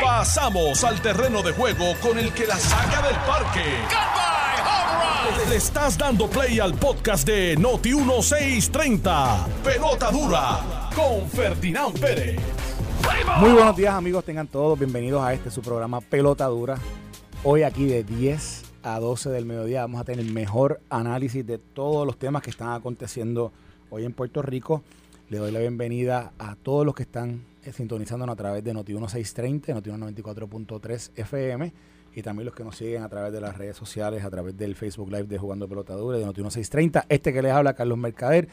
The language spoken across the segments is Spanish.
Pasamos al terreno de juego con el que la saca del parque. Le estás dando play al podcast de Noti 1630. Pelota dura con Ferdinand Pérez. Muy buenos días amigos, tengan todos bienvenidos a este su programa Pelota Dura. Hoy aquí de 10 a 12 del mediodía vamos a tener el mejor análisis de todos los temas que están aconteciendo hoy en Puerto Rico. Le doy la bienvenida a todos los que están sintonizándonos a través de Noti 1630, Noti 94.3 FM y también los que nos siguen a través de las redes sociales, a través del Facebook Live de Jugando Pelota Dura de Noti 1630. Este que les habla Carlos Mercader,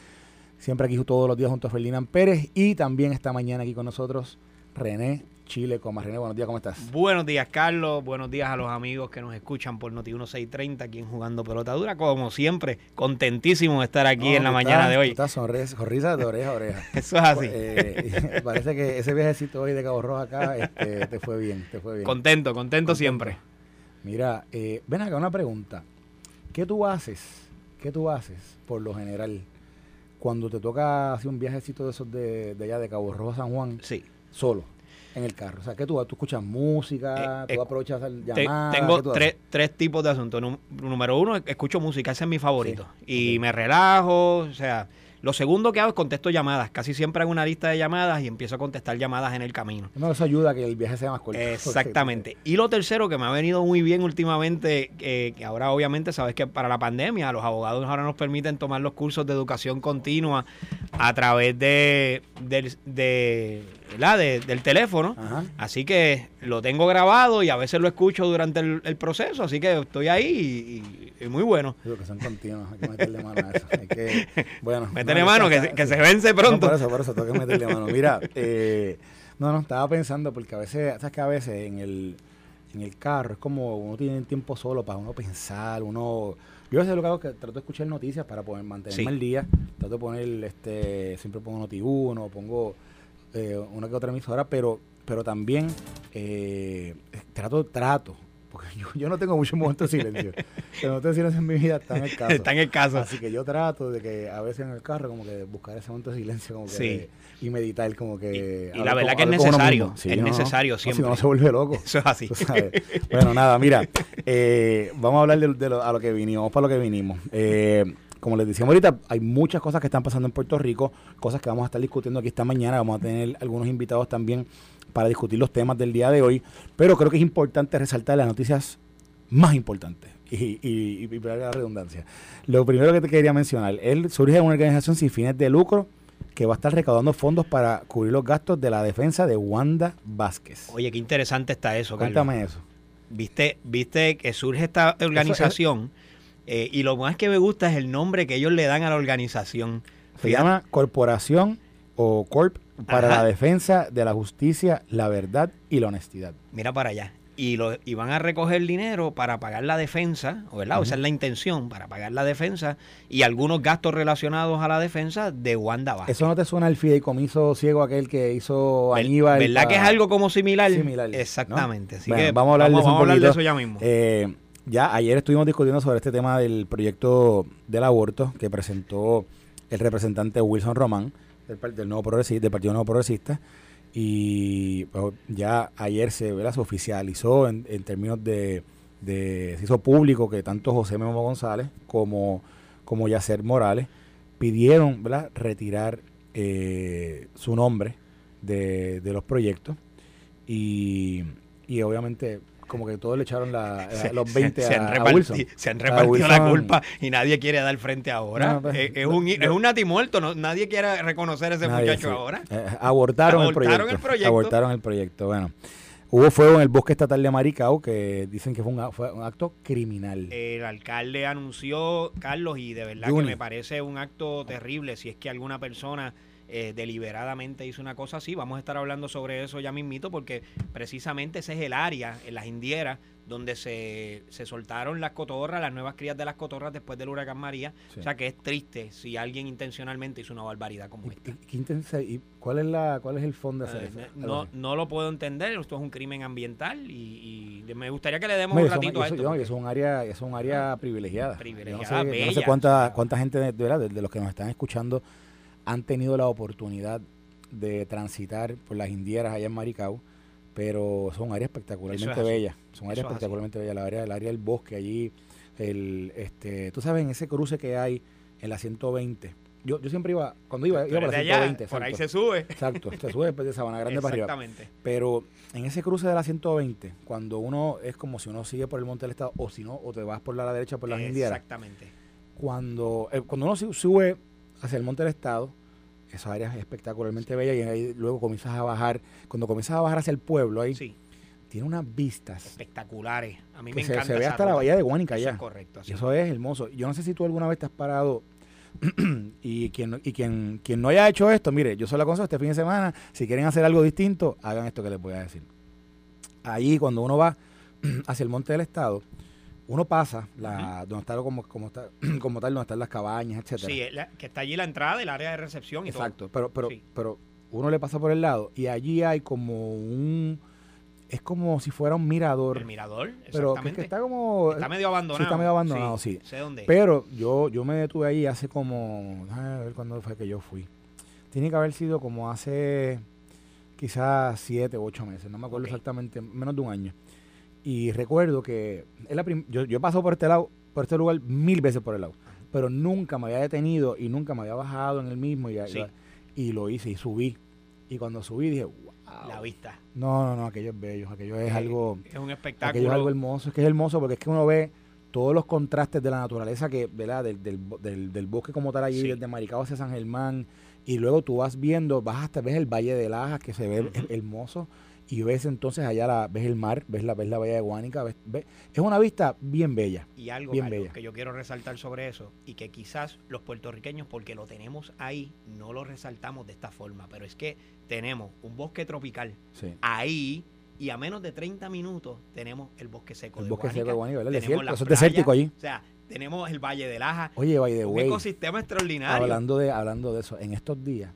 siempre aquí todos los días junto a Ferdinand Pérez y también esta mañana aquí con nosotros René Chile Coma. René, buenos días, ¿cómo estás? Buenos días, Carlos. Buenos días a los amigos que nos escuchan por Noti 1630 aquí en Jugando Pelota Dura. Como siempre, contentísimo de estar aquí No, en la mañana estás- de hoy. Estás sonrisa, sonrisa de oreja a oreja. Eso es así. Eh, parece que ese viajecito hoy de Cabo Rojo acá este, te fue bien, te fue bien. Contento, contento siempre. Mira, eh, ven acá una pregunta. ¿Qué tú haces? ¿Qué tú haces por lo general cuando te toca hacer un viajecito de esos de, de allá de Cabo Rojo a San Juan Sí. solo en el carro? O sea, ¿qué tú, tú escuchas música? Eh, ¿Tú eh, aprovechas Te- llamadas? tengo ¿Qué tú tres, tres tipos de asuntos. Número uno, escucho música, ese es mi favorito. Y me relajo, o sea, lo segundo que hago es contesto llamadas. Casi siempre hago una lista de llamadas y empiezo a contestar llamadas en el camino. No, eso ayuda a que el viaje sea más corto. Exactamente. Y lo tercero que me ha venido muy bien últimamente, eh, que ahora obviamente sabes que para la pandemia los abogados ahora nos permiten tomar los cursos de educación continua a través de, ¿verdad? de- del teléfono. Ajá. Así que lo tengo grabado y a veces lo escucho durante el, el proceso, así que estoy ahí y, y- muy bueno. Digo que son continuos, hay que meterle mano a eso. Hay que, bueno, Métele no, mano, que, se- que se vence pronto. No, por eso, por eso, tengo que meterle mano. Mira, eh, no, no, estaba pensando, porque a veces, sabes que a veces en el, en el carro es como uno tiene tiempo solo para uno pensar, uno... Yo a veces lo que hago es que trato de escuchar noticias para poder mantenerme Sí. al día. Trato de poner, este, siempre pongo Noti1, pongo eh, una que otra emisora, pero, pero también eh, trato, trato, porque yo, yo no tengo muchos momentos de silencio. Los momentos de silencio en mi vida están en el caso. Está en el caso. Así que yo trato de que a veces en el carro como que buscar ese momento de silencio como que Sí. y meditar como que Y- la verdad que es necesario, es no, no. necesario No, si siempre. no se vuelve loco. Eso es así. Bueno, nada, mira, eh, vamos a hablar de, de lo, a lo que vinimos, vamos para lo que vinimos. Eh, como les decíamos ahorita, hay muchas cosas que están pasando en Puerto Rico, cosas que vamos a estar discutiendo aquí esta mañana, vamos a tener algunos invitados también para discutir los temas del día de hoy, pero creo que es importante resaltar las noticias más importantes. Y, y, y, la redundancia. Lo primero que te quería mencionar, él surge una organización sin fines de lucro que va a estar recaudando fondos para cubrir los gastos de la defensa de Wanda Vázquez. Oye, qué interesante está eso, Carlos. Cuéntame eso. Viste, viste que surge esta organización eh, y lo más que me gusta es el nombre que ellos le dan a la organización. Se Fíjate, llama Corporación o Corp para Ajá. la defensa de la justicia, la verdad y la honestidad. Mira para allá. Y, lo, y van a recoger dinero para pagar la defensa, ¿o ¿verdad? O Esa es la intención, para pagar la defensa y algunos gastos relacionados a la defensa de Wanda Vázquez. ¿Eso no te suena el fideicomiso ciego aquel que hizo Ver- Aníbal? ¿Verdad que es algo como similar? Similar, ¿no? Exactamente. Así Bueno, que vamos a hablar de eso vamos a hablar de eso ya mismo. Eh, ya ayer estuvimos discutiendo sobre este tema del proyecto del aborto que presentó el representante Wilson Román del, nuevo progresista, Partido Nuevo Progresista. Y pues, ya ayer se, se oficializó en, en términos de, de- se hizo público que tanto José Memo González como, como Yacer Morales pidieron ¿verdad? retirar eh, su nombre de, de los proyectos. Y, y obviamente como que todos le echaron la, la- Se- los 20 se, a, han a reparti- Wilson. se han repartido la culpa y nadie quiere dar frente ahora. No, pues, es, es un, es un natimuerto, no, nadie quiere reconocer a ese Nadie, muchacho sí. ahora. Eh, abortaron, el, proyecto, el proyecto. Abortaron el proyecto. Bueno, hubo fuego en el bosque estatal de Maricao que dicen que fue un, fue un acto criminal. El alcalde anunció, Carlos, y de verdad Juni. que me parece un acto terrible si es que alguna persona eh, deliberadamente hizo una cosa así. Vamos a estar hablando sobre eso ya mismito porque precisamente ese es el área, en las indieras, donde se, se soltaron las cotorras, las nuevas crías de las cotorras después del huracán María. Sí. O sea que es triste si alguien intencionalmente hizo una barbaridad como ¿Y, esta. y- y cuál es la cuál es el fondo de hacer Eh, eso? No, no lo puedo entender, esto es un crimen ambiental y, y me gustaría que le demos No, un ratito a eso- esto. no, y porque- eso es un área, eso es un área privilegiada. Privilegiada, Yo no sé, yo no sé bella. cuánta, cuánta gente de, de, de los que nos están escuchando han tenido la oportunidad de transitar por las indieras allá en Maricao. pero son áreas espectacularmente bellas. Son áreas espectacularmente bellas. La área, el área del bosque allí, el, este, tú sabes, en ese cruce que hay en la 120. Yo, yo siempre iba, cuando iba, iba por la 120. por ahí se sube. Exacto, se sube después de Sabana Grande para arriba. Exactamente. Pero en ese cruce de la 120, cuando uno es como si uno sigue por el Monte del Estado, o si no, o te vas por la, derecha por las Indieras. Exactamente. Cuando, eh, cuando uno sube hacia el Monte del Estado, esa área es espectacularmente bella y ahí luego comienzas a bajar, cuando comienzas a bajar hacia el pueblo ahí, sí. tiene unas vistas espectaculares. A mí me encanta. Se, ve hasta la bahía de Guánica allá. es correcto. eso es hermoso. Yo no sé si tú alguna vez te has parado y quien, y quien, quien no haya hecho esto, mire, yo solo aconsejo este fin de semana, si quieren hacer algo distinto, hagan esto que les voy a decir. Ahí cuando uno va hacia el Monte del Estado, uno pasa la, donde está como, como, está, como tal, donde están las cabañas, etcétera. Sí, que está allí la entrada, el área de recepción y Exacto, pero, pero, pero uno le pasa por el lado y allí hay como un es como si fuera un mirador. El mirador, pero que, que, está como está medio abandonado. Sí, está medio abandonado, sí. Sé dónde. Pero yo yo me detuve ahí hace como a ver cuándo fue que yo fui. Tiene que haber sido como hace quizás siete u ocho meses, no me acuerdo exactamente, menos de un año. Y recuerdo que es la yo, yo he pasado por este lado, por este lugar mil veces por el lado, pero nunca me había detenido y nunca me había bajado en el mismo y, y, lo hice y subí. Y cuando subí dije, wow. La vista. No, no, no, aquello es bello, aquello es, algo... Es un espectáculo. Aquello es algo hermoso, es que es hermoso porque es que uno ve todos los contrastes de la naturaleza que, ¿verdad? Del, del, del, bosque como tal allí, desde Maricao hacia San Germán, y luego tú vas viendo, vas hasta ves el Valle de Lajas que se ve hermoso y ves entonces allá la, ves el mar, ves la, ves la bahía de Guánica, ves, es una vista bien bella. Y algo, bien bella. que yo quiero resaltar sobre eso, y que quizás los puertorriqueños, porque lo tenemos ahí, no lo resaltamos de esta forma, pero es que tenemos un bosque tropical ahí y a menos de 30 minutos tenemos el bosque seco el de bosque seco de Guánica, ¿verdad? Desierto, eso es desértico allí. O sea, tenemos el Valle de Laja. Oye, Valle de Un ecosistema extraordinario. Hablando de, hablando de eso, en estos días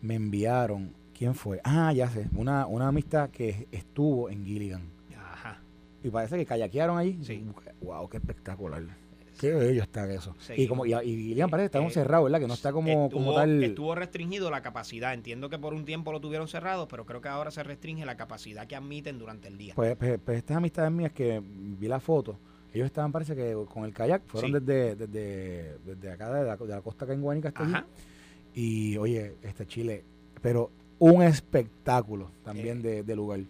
me enviaron ¿Quién fue? Ah, ya sé. Una, una amistad que estuvo en Gilligan. Ajá. Y parece que kayakearon allí. Sí. Wow, qué espectacular. Qué bello está eso. y como y, Gilligan parece que está eh, cerrado, ¿verdad? Que no está como, como tal. Estuvo restringido la capacidad. Entiendo que por un tiempo lo tuvieron cerrado, pero creo que ahora se restringe la capacidad que admiten durante el día. Pues, pues, pues estas amistades mías que vi la foto, ellos estaban, parece que con el kayak, fueron desde, desde, desde, acá, de la, de la costa acá en Guanica hasta allí. Y oye, este Chile, pero un espectáculo también de, de, lugar.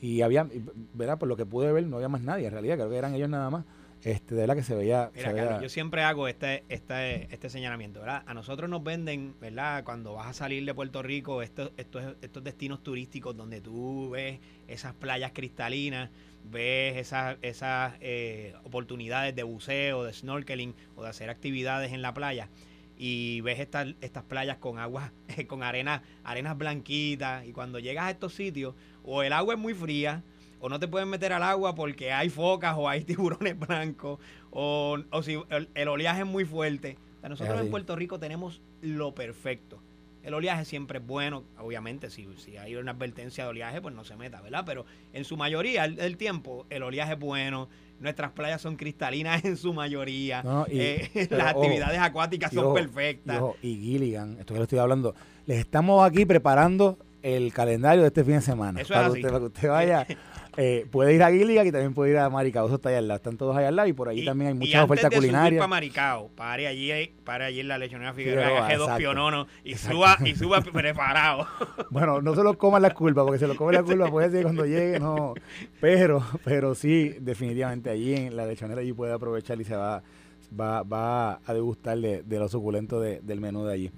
Y había, ¿verdad? Por lo que pude ver, no había más nadie en realidad, creo que eran ellos nada más. Este, de verdad que se veía. Mira, yo siempre hago este, este, este señalamiento, ¿verdad? A nosotros nos venden, ¿verdad? Cuando vas a salir de Puerto Rico, estos, estos, estos destinos turísticos donde tú ves esas playas cristalinas, ves esas, esas eh, oportunidades de buceo, de snorkeling o de hacer actividades en la playa y ves estas, estas playas con agua, con arenas, arenas blanquitas y cuando llegas a estos sitios o el agua es muy fría o no te pueden meter al agua porque hay focas o hay tiburones blancos o, o si el, oleaje es muy fuerte. nosotros en Puerto Rico tenemos lo perfecto. El oleaje siempre es bueno, obviamente, si, si hay una advertencia de oleaje, pues no se meta, ¿verdad? Pero en su mayoría del tiempo, el oleaje es bueno, nuestras playas son cristalinas en su mayoría. Eh, las actividades acuáticas son perfectas. Y, Gilligan, esto que le estoy hablando, les estamos aquí preparando el calendario de este fin de semana. Eso para, es así. Usted, para que usted vaya Eh, puede ir a Gilligan y también puede ir a Maricao, eso está allá al lado, están todos allá al lado y por allí también hay muchas ofertas culinarias. para Maricao, pare allí, pare allí en la lechonera Figueroa, dos piononos y suba, y suba preparado. bueno, no se lo coman las culpas, porque se lo come la culpa puede ser cuando llegue, no. Pero, pero sí, definitivamente allí en la lechonera allí puede aprovechar y se va, va, va a degustar de, de lo suculento del menú de allí.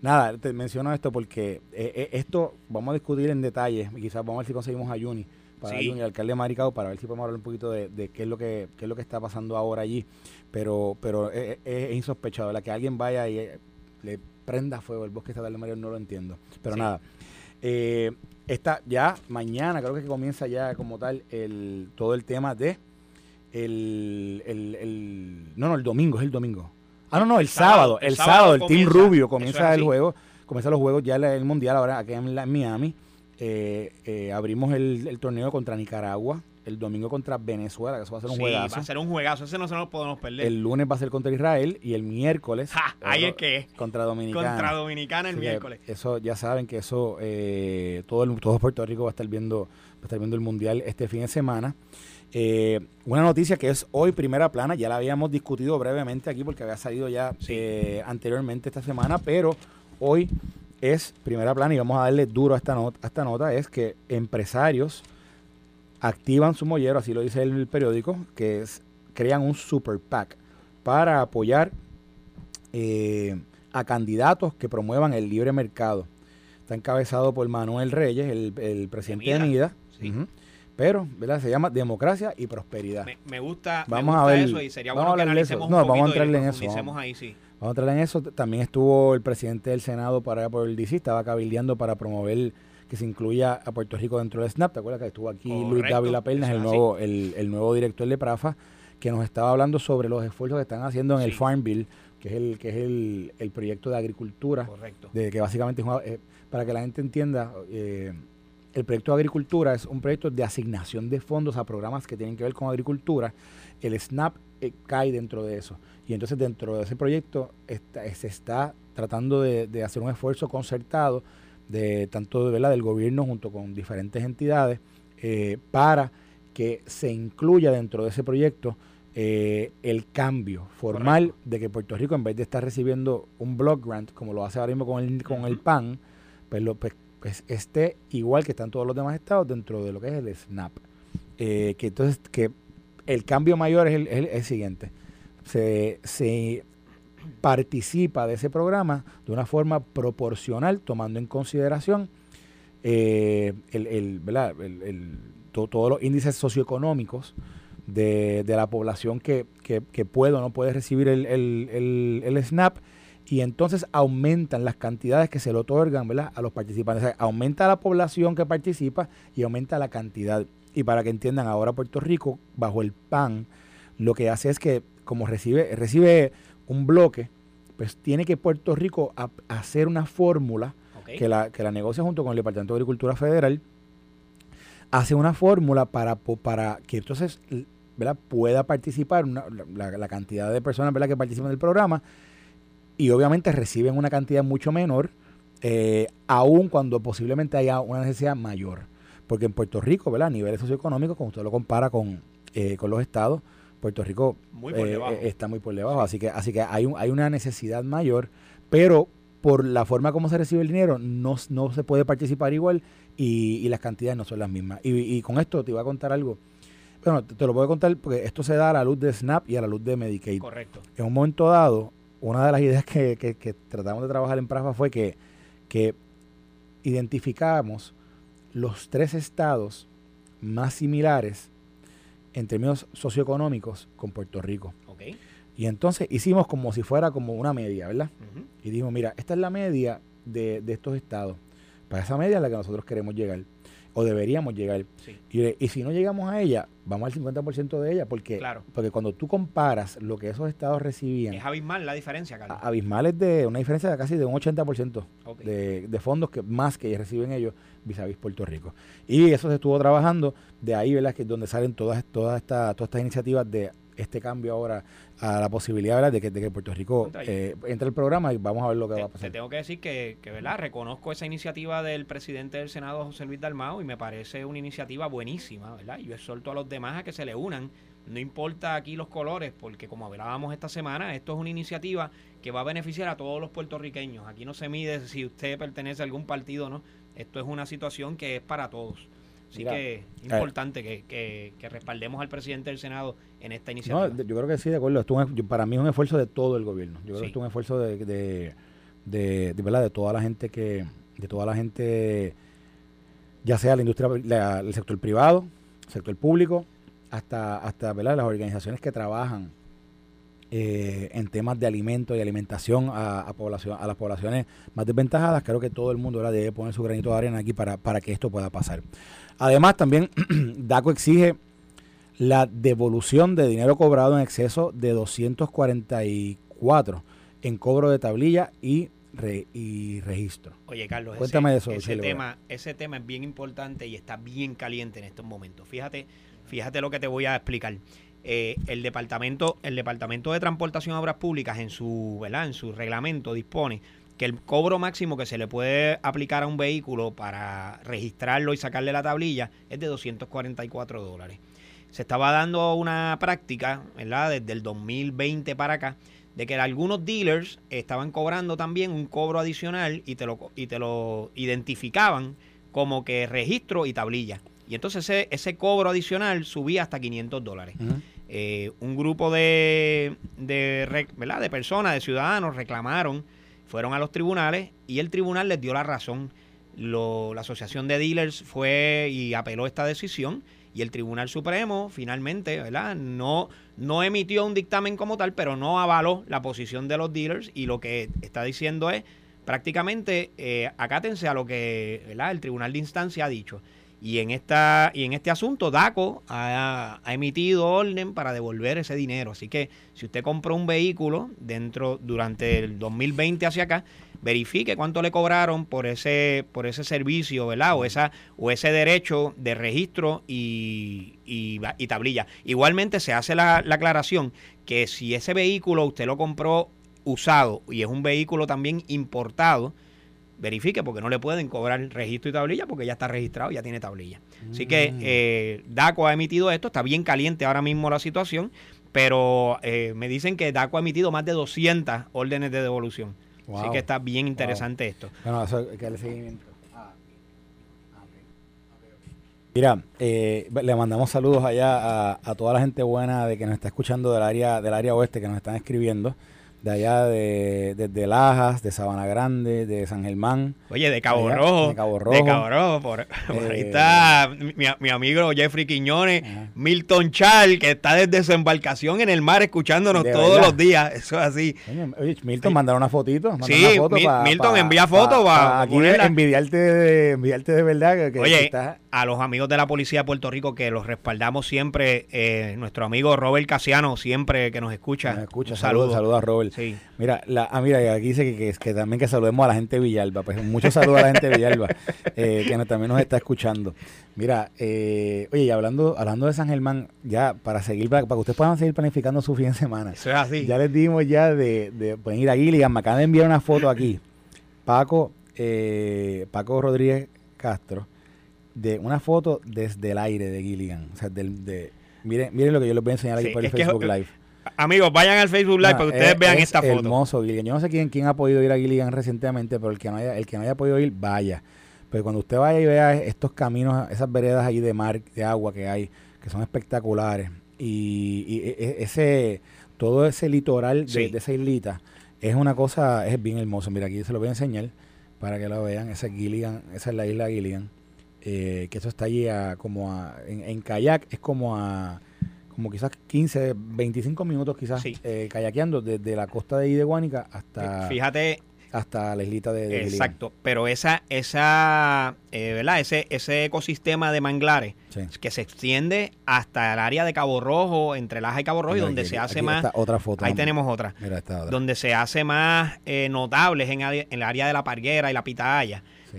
Nada, te menciono esto porque eh, eh, esto vamos a discutir en detalle, quizás vamos a ver si conseguimos a Juni para el alcalde de Maricao para ver si podemos hablar un poquito de, qué es lo que qué es lo que está pasando ahora allí. Pero pero es, insospechado la que alguien vaya y eh, le prenda fuego el bosque estatal de Mario no lo entiendo. Pero nada. Eh, está ya mañana creo que comienza ya como tal el todo el tema de el, el, no no el domingo es el domingo. Ah no no el, sábado, el sábado el, Team Rubio comienza el juego comienza los juegos ya el, mundial ahora aquí en Miami eh, abrimos el, torneo contra Nicaragua, el domingo contra Venezuela, que eso va a ser un sí, juegazo. va a ser un juegazo, ese no se nos podemos perder. El lunes va a ser contra Israel y el miércoles... ahí es que Contra Dominicana. Contra Dominicana el miércoles. Eso, ya saben que eso, eh, todo, el, todo Puerto Rico va a estar viendo va a estar viendo el Mundial este fin de semana. Eh, una noticia que es hoy primera plana, ya la habíamos discutido brevemente aquí porque había salido ya eh, anteriormente esta semana, pero hoy es primera plana y vamos a darle duro a esta, nota, a esta nota, es que empresarios activan su mollero, así lo dice el periódico, que es, crean un super PAC para apoyar eh, a candidatos que promuevan el libre mercado. Está encabezado por Manuel Reyes, el, presidente de MIDA. Pero, ¿verdad? Se llama democracia y prosperidad. Me, gusta, vamos a ver, eso y sería bueno que analicemos no, vamos a entrarle en eso. Vamos, ahí, sí. Vamos a entrarle en eso. También estuvo el presidente del Senado para por el DC, estaba cabildeando para promover que se incluya a Puerto Rico dentro del SNAP. ¿Te acuerdas que estuvo aquí Luis Dávila Pernas, el nuevo, el, nuevo director de PRAFA, que nos estaba hablando sobre los esfuerzos que están haciendo en el Farm Bill, que es el que es el, el proyecto de agricultura. Correcto. De que básicamente, eh, para que la gente entienda, eh, el proyecto de agricultura es un proyecto de asignación de fondos a programas que tienen que ver con agricultura. El SNAP eh, cae dentro de eso. Y entonces dentro de ese proyecto se está tratando de, hacer un esfuerzo concertado de tanto de, del gobierno junto con diferentes entidades eh, para que se incluya dentro de ese proyecto eh, el cambio formal de que Puerto Rico, en vez de estar recibiendo un block grant, como lo hace ahora mismo con el, con el PAN, pues, lo, pues pues esté igual que están todos los demás estados dentro de lo que es el SNAP. Eh, que entonces, que el cambio mayor es el, siguiente. Se, participa de ese programa de una forma proporcional, tomando en consideración eh, el, todos los índices socioeconómicos de, la población que, puede o no puede recibir el, SNAP y entonces aumentan las cantidades que se le otorgan a los participantes. aumenta la población que participa y aumenta la cantidad. Y para que entiendan, ahora Puerto Rico, bajo el PAN, lo que hace es que como recibe, recibe un bloque, pues tiene que Puerto Rico hacer una fórmula que, la, que la negocia junto con el Departamento de Agricultura Federal, hace una fórmula para, para que entonces ¿verdad? pueda participar la, cantidad de personas ¿verdad? que participan del programa y obviamente reciben una cantidad mucho menor, eh, aun cuando posiblemente haya una necesidad mayor. Porque en Puerto Rico, ¿verdad? A niveles socioeconómicos, como usted lo compara con, eh, con los estados, Puerto Rico eh, está muy por debajo. Así que, así que hay, un, hay una necesidad mayor, pero por la forma como se recibe el dinero, no, no se puede participar igual y, y, las cantidades no son las mismas. Y, y, con esto te iba a contar algo. Bueno, te, te, lo a contar porque esto se da a la luz de SNAP y a la luz de Medicaid. Correcto. En un momento dado, una de las ideas que, tratamos de trabajar en PRAFA fue que, que identificábamos los tres estados más similares en términos socioeconómicos con Puerto Rico. Y entonces hicimos como si fuera como una media, ¿verdad? Y dijimos, mira, esta es la media de, de estos estados. Para esa media es la que nosotros queremos llegar o deberíamos llegar. Y, si no llegamos a ella, vamos al 50% de ella, porque, porque cuando tú comparas lo que esos estados recibían... Es abismal la diferencia, Carlos. Abismal es de una diferencia de casi de un 80% de, de, fondos que más que reciben ellos vis a vis Puerto Rico. Y eso se estuvo trabajando, de ahí, ¿verdad? Que es donde salen todas, todas, estas todas estas iniciativas de este cambio ahora a la posibilidad De, que, de que Puerto Rico eh, entre el programa y vamos a ver lo que va a pasar. Te tengo que decir que, que, ¿verdad? reconozco esa iniciativa del presidente del Senado, José Luis Dalmao, y me parece una iniciativa buenísima, ¿verdad? Yo exhorto a los demás a que se le unan. No importa aquí los colores, porque como hablábamos esta semana, esto es una iniciativa que va a beneficiar a todos los puertorriqueños. Aquí no se mide si usted pertenece a algún partido o no. Esto es una situación que es para todos. Así que es eh, importante que, respaldemos al presidente del Senado en esta iniciativa. No, yo creo que sí, de acuerdo. Esto para mí es un esfuerzo de todo el gobierno. Yo creo que esto es un esfuerzo de, de, de, ¿verdad? de toda la gente que, de toda la gente, ya sea la industria, el sector privado, el sector público, hasta, hasta ¿verdad? las organizaciones que trabajan eh, en temas de alimentos y alimentación a, población, a las poblaciones más desventajadas. Creo que todo el mundo ahora debe poner su granito de arena aquí para, para que esto pueda pasar. Además, también DACO exige la devolución de dinero cobrado en exceso de 244 en cobro de tablilla y y registro. Oye, Carlos, cuéntame ese, eso. Ese tema, ese tema es bien importante y está bien caliente en estos momentos. Fíjate, fíjate lo que te voy a explicar. Eh, el departamento, el departamento de transportación de obras públicas en su, en su reglamento dispone que el cobro máximo que se le puede aplicar a un vehículo para registrarlo y sacarle la tablilla es de 244 dólares. Se estaba dando una práctica, ¿verdad? Desde el 2020 para acá, de que algunos dealers estaban cobrando también un cobro adicional y te lo, y te lo identificaban como que registro y tablilla. Y entonces ese, ese cobro adicional subía hasta 500 dólares. Eh, un grupo de, de, ¿verdad? de personas, de ciudadanos, reclamaron, fueron a los tribunales y el tribunal les dio la razón. la Asociación de Dealers fue y apeló esta decisión y el Tribunal Supremo finalmente, ¿verdad? No, no emitió un dictamen como tal, pero no avaló la posición de los dealers y lo que está diciendo es prácticamente eh, acátense a lo que el Tribunal de Instancia ha dicho. Y en, esta, y en este asunto, DACO ha, emitido orden para devolver ese dinero. Así que si usted compró un vehículo dentro durante el 2020 hacia acá, verifique cuánto le cobraron por ese, por ese servicio, ¿verdad? O, esa, o ese derecho de registro y, y, tablilla. Igualmente se hace la, la aclaración que si ese vehículo usted lo compró usado y es un vehículo también importado, verifique porque no le pueden cobrar registro y tablilla porque ya está registrado, ya tiene tablilla. Así que mm. eh, DACO ha emitido esto, está bien caliente ahora mismo la situación, pero eh, me dicen que DACO ha emitido más de 200 órdenes de devolución. Así que está bien interesante esto. Bueno, eso que le seguimiento. Mira, eh, le mandamos saludos allá a, a, toda la gente buena de que nos está escuchando del área del área oeste que nos están escribiendo de allá de, de, Lajas, de Sabana Grande, de San Germán. Oye, de Cabo Rojo. De Cabo Rojo. De Cabo Rojo. Por, ahí eh, está mi, mi, amigo Jeffrey Quiñones, Milton Chal, que está desde su embarcación en el mar escuchándonos todos los días. Eso es así. Oye, Milton, mandar una fotito. sí, Milton envía fotos para aquí envidiarte de, envidiarte de verdad. Que, Oye, a los amigos de la Policía de Puerto Rico que los respaldamos siempre, eh, nuestro amigo Robert Casiano, siempre que nos escucha. Nos escucha. Saludos, saludos a Robert. Mira, la, ah, mira, aquí dice que, que, también que saludemos a la gente de Villalba. Pues muchos saludos a la gente de Villalba, eh, que también nos está escuchando. Mira, eh, oye, y hablando, hablando de San Germán, ya para seguir, para, que ustedes puedan seguir planificando su fin de semana. Eso es así. Ya les dimos ya de, de pueden ir a Gilligan. Me acaban de enviar una foto aquí. Paco, eh, Paco Rodríguez Castro, de una foto desde el aire de Gilligan. O sea, del, de, miren, miren lo que yo les voy a enseñar aquí por el Facebook Live. Amigos, vayan al Facebook Live para que ustedes vean esta foto. Hermoso, Gilligan. Yo no sé quién, quién ha podido ir a Gilligan recientemente, pero el que no haya, el que no haya podido ir, vaya. Pero cuando usted vaya y vea estos caminos, esas veredas ahí de mar, de agua que hay, que son espectaculares, y, e, e, ese, todo ese litoral de, esa islita, es una cosa, es bien hermoso. Mira, aquí se lo voy a enseñar para que lo vean. Esa es Gilligan, esa es la isla Gilligan. Eh, que eso está allí como a, en kayak, es como a como quizás 15, 25 minutos quizás eh, kayakeando desde la costa de Ideguánica hasta... Fíjate, hasta la islita de, exacto pero esa esa eh, verdad ese ese ecosistema de manglares que se extiende hasta el área de Cabo Rojo entre Laja y Cabo Rojo y donde se hace más otra foto ahí tenemos otra, Mira otra, donde se hace más eh, notables en, en, el área de la Parguera y la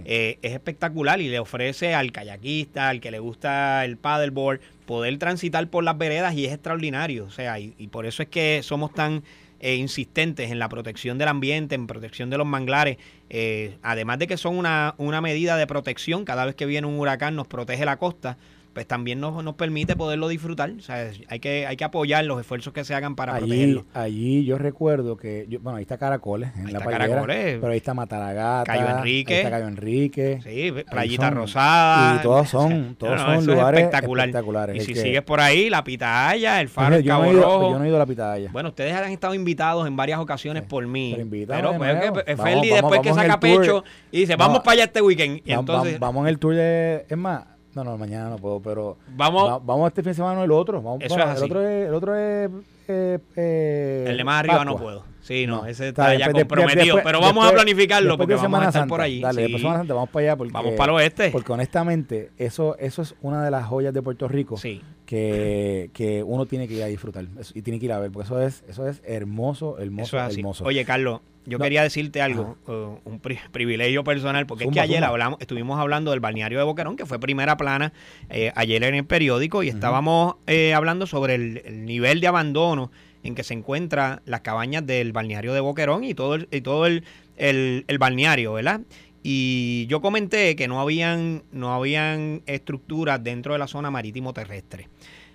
Eh, es espectacular y le ofrece al kayakista, al que le gusta el paddleboard, poder transitar por las veredas y es extraordinario. O sea, y, por eso es que somos tan eh, insistentes en la protección del ambiente, en protección de los manglares. Eh, además de que son una, una medida de protección, cada vez que viene un huracán nos protege la costa pues también nos, nos permite poderlo disfrutar. O sea, hay que, hay que apoyar los esfuerzos que se hagan para allí, protegerlo. Allí yo recuerdo que, bueno, ahí está Caracoles, en la está Caracoles, pero ahí está Mataragata, Cayo Enrique, ahí está Cayo Enrique, sí, Playita Rosada, y todos son, todos son lugares espectaculares. Y si sigues por ahí, la Pitaya, el Faro, el Cabo no Rojo. Yo no he ido a la Pitaya. Bueno, ustedes han estado invitados en varias ocasiones por mí. Pero, pues, es que después que saca pecho y dice, vamos para allá este weekend. Y entonces, vamos en el tour de, es más, no, no, mañana no puedo, pero vamos, vamos este fin de semana el otro. Vamos, eso es el otro es, el otro es eh, eh, el de más arriba no puedo. Sí, no, ese está, ya comprometido. pero vamos a planificarlo porque vamos a estar por allí. Dale, después de Semana Santa vamos para allá. Porque, vamos para el oeste. Porque honestamente, eso, eso es una de las joyas de Puerto Rico. Sí. que, que uno tiene que ir a disfrutar y tiene que ir a ver, porque eso es, eso es hermoso, hermoso, hermoso. Oye, Carlos, yo quería decirte algo, uh, un privilegio personal, porque es que ayer hablamos, estuvimos hablando del balneario de Boquerón, que fue primera plana eh, ayer en el periódico, y estábamos eh, hablando sobre el, nivel de abandono en que se encuentran las cabañas del balneario de Boquerón y todo el, y todo el, el balneario, ¿verdad? Y yo comenté que no habían, no habían estructuras dentro de la zona marítimo terrestre.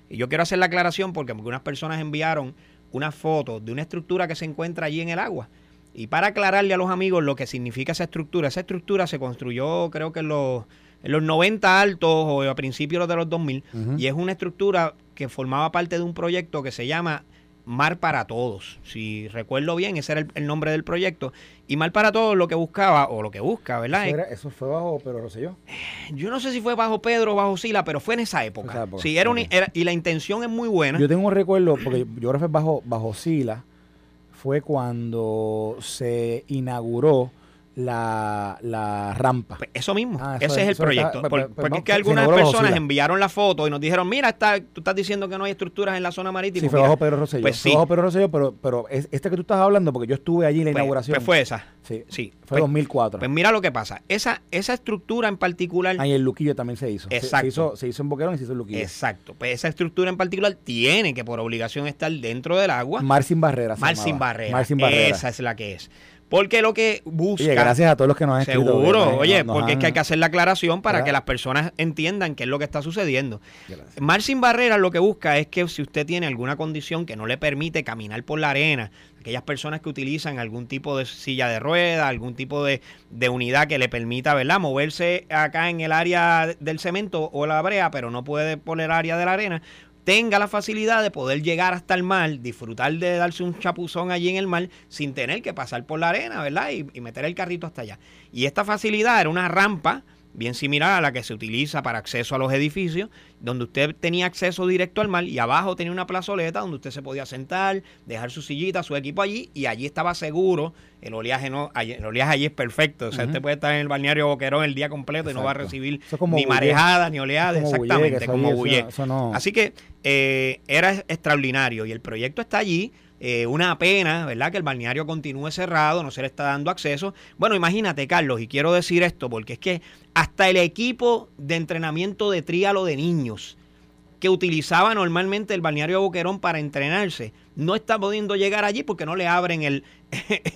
Y yo quiero hacer la aclaración porque algunas personas enviaron una foto de una estructura que se encuentra allí en el agua. Y para aclararle a los amigos lo que significa esa estructura, esa estructura se construyó creo que en los, en los 90 altos o a principios de los 2000 y es una estructura que formaba parte de un proyecto que se llama Mar para Todos. Si recuerdo bien, ese era el, nombre del proyecto. Y Mar para Todos lo que buscaba, o lo que busca, ¿verdad? Eso, fue bajo Pedro Rosselló. Yo no sé si fue bajo Pedro o bajo Sila, pero fue en esa época. Sí, era, era, y la intención es muy buena. Yo tengo un recuerdo, porque yo creo que fue bajo, bajo Sila, fue cuando se inauguró la, la rampa. Pues eso mismo, ah, ese es, el proyecto. Pues, pues, porque es que algunas personas enviaron la foto y nos dijeron, mira, está, tú estás diciendo que no hay estructuras en la zona marítima. Sí, fue bajo Pedro Rosselló. Pues sí. bajo Pedro Rosselló, pero, pero este que tú estás hablando, porque yo estuve allí en la inauguración. Pues fue esa. Sí, sí fue 2004. Pues mira lo que pasa. Esa, esa estructura en particular... Ah, y el Luquillo también se hizo. Exacto. Se, hizo, se hizo en Boquerón y se hizo en Luquillo. Exacto. Pues esa estructura en particular tiene que por obligación estar dentro del agua. Mar sin barreras. Mar sin barreras. Mar sin barreras. Esa es la que es. Porque lo que busca. Oye, gracias a todos los que nos han escrito. Seguro, oye, porque es que hay que hacer la aclaración para que las personas entiendan qué es lo que está sucediendo. Mar sin barreras lo que busca es que si usted tiene alguna condición que no le permite caminar por la arena, aquellas personas que utilizan algún tipo de silla de rueda, algún tipo de, de, unidad que le permita, ¿verdad?, moverse acá en el área del cemento o la brea, pero no puede por el área de la arena, tenga la facilidad de poder llegar hasta el mar, disfrutar de darse un chapuzón allí en el mar sin tener que pasar por la arena, ¿verdad? Y, y meter el carrito hasta allá. Y esta facilidad era una rampa bien similar a la que se utiliza para acceso a los edificios, donde usted tenía acceso directo al mar y abajo tenía una plazoleta donde usted se podía sentar, dejar su sillita, su equipo allí y allí estaba seguro. El oleaje no, el oleaje allí es perfecto, o sea, usted puede estar en el balneario Boquerón el día completo y no va a recibir ni marejada ni oleada, exactamente, como bulle. Así que eh, era extraordinario y el proyecto está allí eh, una pena, ¿verdad? Que el balneario continúe cerrado, no se le está dando acceso. Bueno, imagínate, Carlos, y quiero decir esto porque es que hasta el equipo de entrenamiento de tríalo de niños que utilizaba normalmente el balneario de Boquerón para entrenarse, no está pudiendo llegar allí porque no le abren el,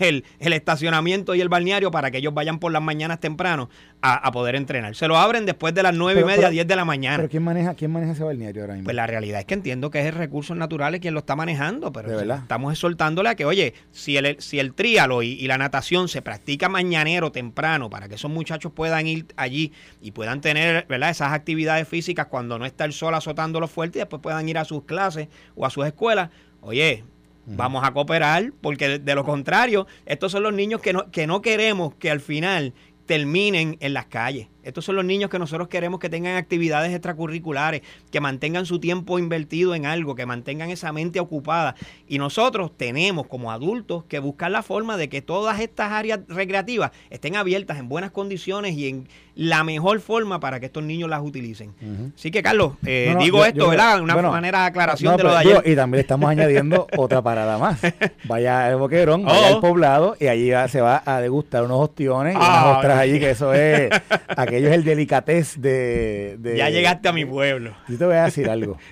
el, estacionamiento y el balneario para que ellos vayan por las mañanas temprano a, poder entrenar. Se lo abren después de las nueve y media, diez de la mañana. ¿Pero quién maneja, quién maneja ese balneario ahora mismo? Pues la realidad es que entiendo que es el Recursos Naturales quien lo está manejando, pero estamos exhortándole a que, oye, si el, si el tríalo y, y, la natación se practica mañanero temprano para que esos muchachos puedan ir allí y puedan tener ¿verdad? esas actividades físicas cuando no está el sol azotándolos fuerte y después puedan ir a sus clases o a sus escuelas, oye, Vamos a cooperar, porque de, lo contrario, estos son los niños que no, que no queremos que al final terminen en las calles. Estos son los niños que nosotros queremos que tengan actividades extracurriculares, que mantengan su tiempo invertido en algo, que mantengan esa mente ocupada. Y nosotros tenemos como adultos que buscar la forma de que todas estas áreas recreativas estén abiertas en buenas condiciones y en la mejor forma para que estos niños las utilicen. Así que, Carlos, eh, digo esto, ¿verdad? Una manera de aclaración de lo de ayer. y también estamos añadiendo otra parada más. Vaya al Boquerón, vaya al oh. poblado y allí se va a degustar unos ostiones y unas ah, ostras allí, que eso es aquello es el delicatez de, Ya llegaste a mi pueblo. Yo te voy a decir algo.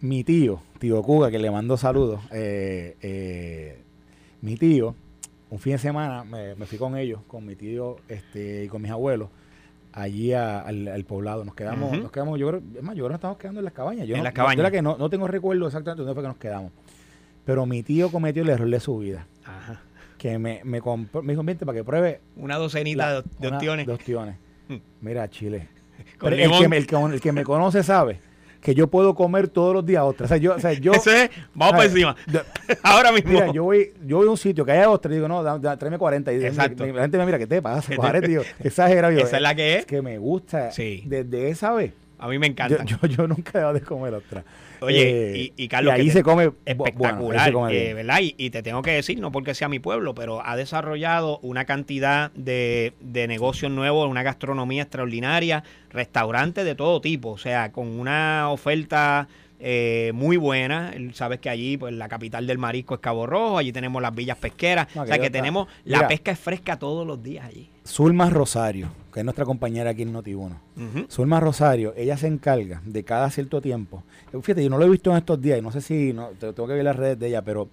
Mi tío, tío Cuga, que le mando saludos, eh, eh, mi tío, un fin de semana me, fui con ellos, con mi tío este, y con mis abuelos, allí al, poblado. Nos quedamos, nos quedamos, yo creo, es más, yo creo que nos estamos quedando en las cabañas. Yo en no, las cabañas. que no, no tengo recuerdo exactamente dónde fue que nos quedamos. Pero mi tío cometió el error de su vida. Ajá. Que me, me, compró, me dijo, para que pruebe. Una docenita de, opciones. De opciones. Mira, Chile. el, que, el, que, me conoce sabe que yo puedo comer todos los días ostras. O sea, yo, o sea, yo, vamos para encima. Ahora mismo. Mira, yo voy, yo voy a un sitio que haya ostras y digo, no, tráeme 40. Y Exacto. la gente me mira, ¿qué te pasa? 40, tío. Exagerado. Esa es la que es. Que me gusta. Sí. Desde esa vez. A mí me encanta. Yo, yo, nunca he dejado de comer ostras. Oye, eh, y, Carlos. ahí se come espectacular, eh, ¿verdad? Y, te tengo que decir, no porque sea mi pueblo, pero ha desarrollado una cantidad de, de negocios nuevos, una gastronomía extraordinaria, restaurantes de todo tipo, o sea, con una oferta eh, muy buena. Sabes que allí, pues la capital del marisco es Cabo Rojo, allí tenemos las villas pesqueras. o sea que tenemos, la pesca es fresca todos los días allí. Zulma Rosario, que es nuestra compañera aquí en Noti1. Zulma Rosario, ella se encarga de cada cierto tiempo. Fíjate, yo no lo he visto en estos días y no sé si, no, tengo que ver las redes de ella, pero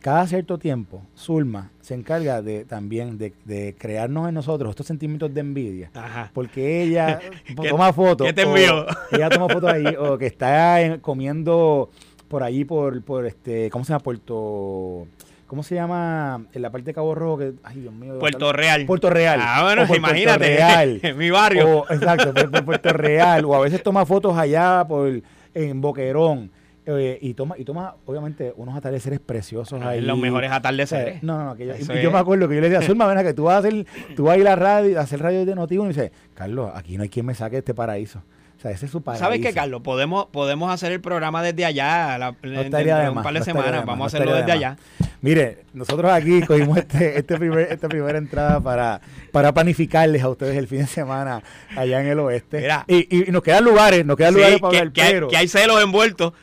cada cierto tiempo, Zulma se encarga de también de, crearnos en nosotros estos sentimientos de envidia. Porque ella toma fotos. ¿Qué te envió? Ella toma fotos ahí, o que está comiendo por ahí, por, por este, ¿cómo se llama? Puerto. ¿Cómo se llama en la parte de Cabo Rojo? Que, ay, Dios mío. Puerto Real. Puerto Real. Ah, bueno, imagínate. Real. en mi barrio. exacto, Puerto Real. O a veces toma fotos allá por en Boquerón eh, y toma, y toma, obviamente, unos atardeceres preciosos ahí. Los mejores atardeceres. no, no, no. Que yo, y, yo me acuerdo que yo le decía, Zulma, ven que tú vas a hacer, tú vas a ir a la radio, a hacer radio de Notiuno y dice, Carlos, aquí no hay quien me saque este paraíso. O sea, ese es su paraíso. ¿Sabes qué, Carlos? Podemos, podemos hacer el programa desde allá, la, en, un par de semanas. Vamos a hacerlo desde allá. Mire, nosotros aquí cogimos este, este primer, esta primera entrada para, para planificarles a ustedes el fin de semana allá en el oeste. y, y, nos quedan lugares, nos quedan lugares para que, que, que hay celos envueltos,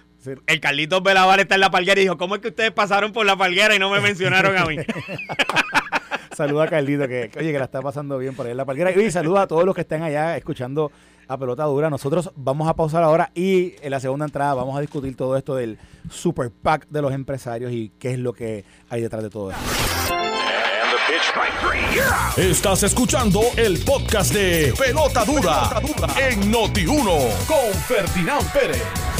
el Carlitos Velavar está en la palguera y dijo, ¿cómo es que ustedes pasaron por la palguera y no me mencionaron a mí? saluda a Carlito, que, oye, que la está pasando bien por ahí en la palguera. Y saluda a todos los que están allá escuchando a Pelota Dura. Nosotros vamos a pausar ahora y en la segunda entrada vamos a discutir todo esto del super pack de los empresarios y qué es lo que hay detrás de todo esto. Estás escuchando el podcast de Pelota Dura, en Noti1 con Ferdinand Pérez.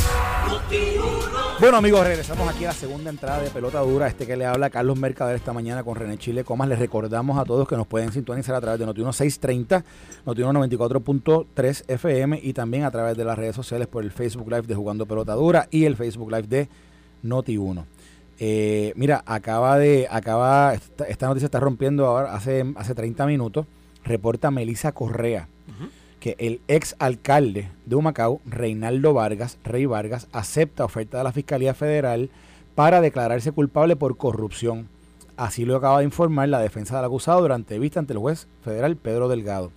Bueno amigos, regresamos aquí a la segunda entrada de Pelota Dura, este que le habla Carlos Mercader esta mañana con René Chile Comas. Les recordamos a todos que nos pueden sintonizar a través de Noti1 630, Noti1 94.3 FM y también a través de las redes sociales por el Facebook Live de Jugando Pelota Dura y el Facebook Live de Noti1. Eh, mira, acaba de, acaba, esta, noticia está rompiendo ahora, hace, hace 30 minutos, reporta Melisa Correa que el ex alcalde de Humacao, Reinaldo Vargas, Rey Vargas, acepta oferta de la Fiscalía Federal para declararse culpable por corrupción. Así lo acaba de informar la defensa del acusado durante vista ante el juez federal Pedro Delgado.